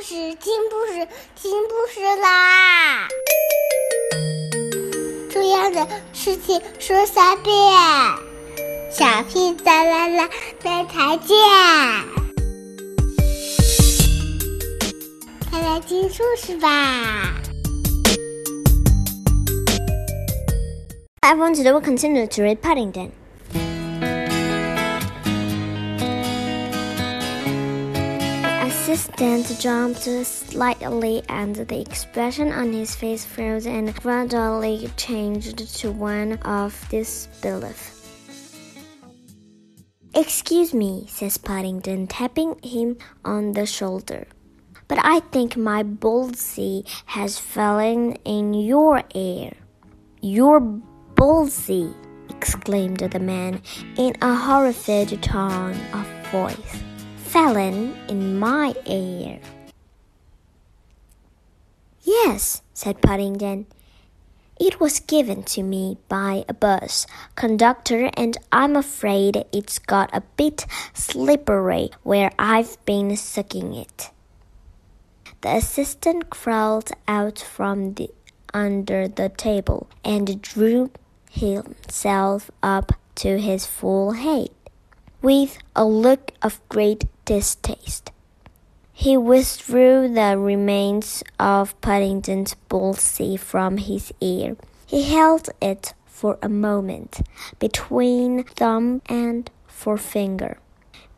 事，听故事，听故事啦！重要的事情说三遍，小屁哒啦啦，明天见！快来听故事吧！Everyone, today we'll continue to read Paddington. Assistant jumped slightly and the expression on his face froze and gradually changed to one of disbelief. Excuse me, says Paddington, tapping him on the shoulder. But I think my bullseye has fallen in your ear. Your bullseye, exclaimed the man in a horrified tone of voice fallen in my ear. Yes, said Paddington. It was given to me by a bus conductor, and I'm afraid it's got a bit slippery where I've been sucking it. The assistant crawled out from the, under the table and drew himself up to his full height with a look of great distaste. He withdrew the remains of Paddington's bullseye from his ear. He held it for a moment between thumb and forefinger,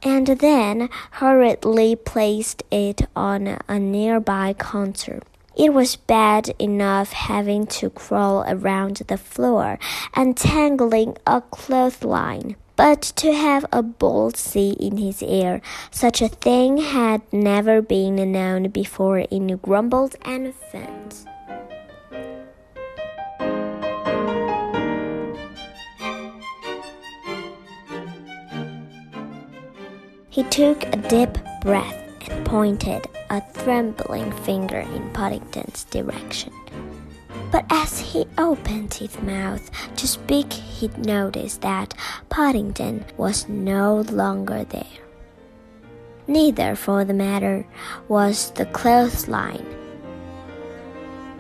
and then hurriedly placed it on a nearby counter. It was bad enough having to crawl around the floor, untangling a clothesline. But to have a bullseye in his ear, such a thing had never been known before in Crumbold and Ferns. He took a deep breath and pointed a trembling finger in Paddington's direction. But as he opened his mouth to speak, he noticed that Paddington was no longer there. Neither, for the matter, was the clothesline.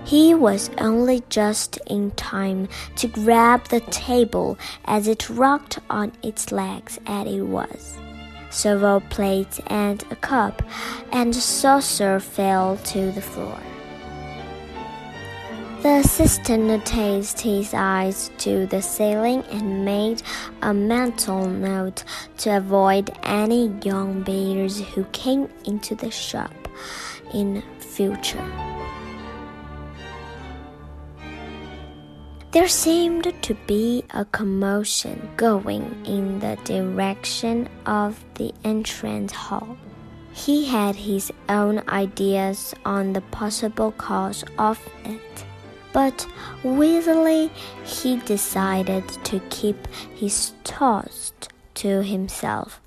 He was only just in time to grab the table as it rocked on its legs as it was. Several plates and a cup and saucer fell to the floor. The assistant raised his eyes to the ceiling and made a mental note to avoid any young bears who came into the shop in future. There seemed to be a commotion going in the direction of the entrance hall. He had his own ideas on the possible cause of it but wisely he decided to keep his thoughts to himself.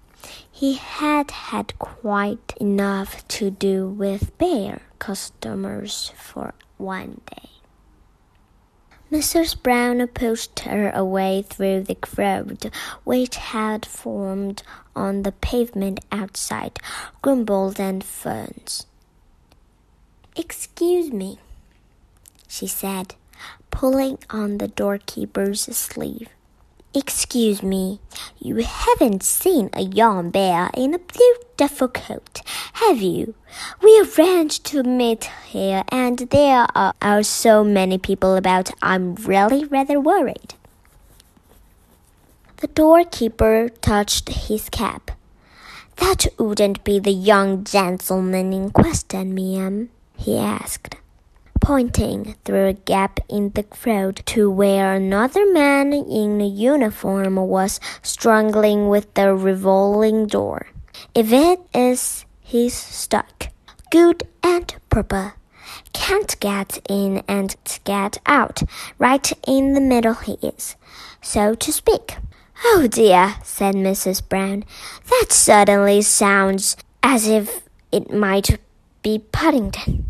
He had had quite enough to do with bear customers for one day. Mrs. Brown pushed her away through the crowd which had formed on the pavement outside Crumbold and Ferns. Excuse me, she said, pulling on the doorkeeper's sleeve. Excuse me, you haven't seen a young bear in a blue beautiful coat, have you? We arranged to meet here, and there are, are so many people about, I'm really rather worried. The doorkeeper touched his cap. That wouldn't be the young gentleman in question, ma'am, he asked pointing through a gap in the crowd to where another man in uniform was struggling with the revolving door. If it is, he's stuck. Good and proper. Can't get in and get out. Right in the middle he is, so to speak. Oh dear, said Mrs. Brown. That certainly sounds as if it might be Paddington.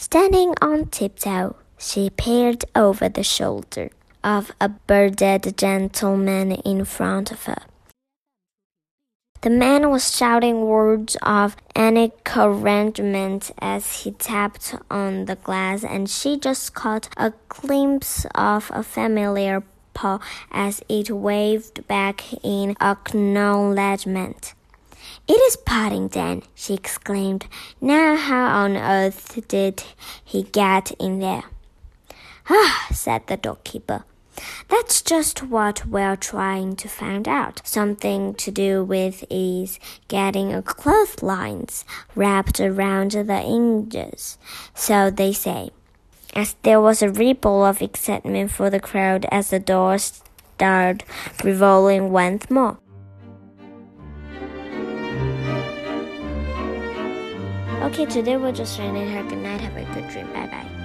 Standing on tiptoe, she peered over the shoulder of a bearded gentleman in front of her. The man was shouting words of encouragement as he tapped on the glass, and she just caught a glimpse of a familiar paw as it waved back in acknowledgement. It is Paddington, she exclaimed. Now, how on earth did he get in there? Ah, said the doorkeeper. That's just what we're trying to find out. Something to do with is getting a clotheslines wrapped around the hinges, so they say. As there was a ripple of excitement for the crowd as the door started revolving once more. Okay, today we're just ending here. Good night. Have a good dream. Bye bye.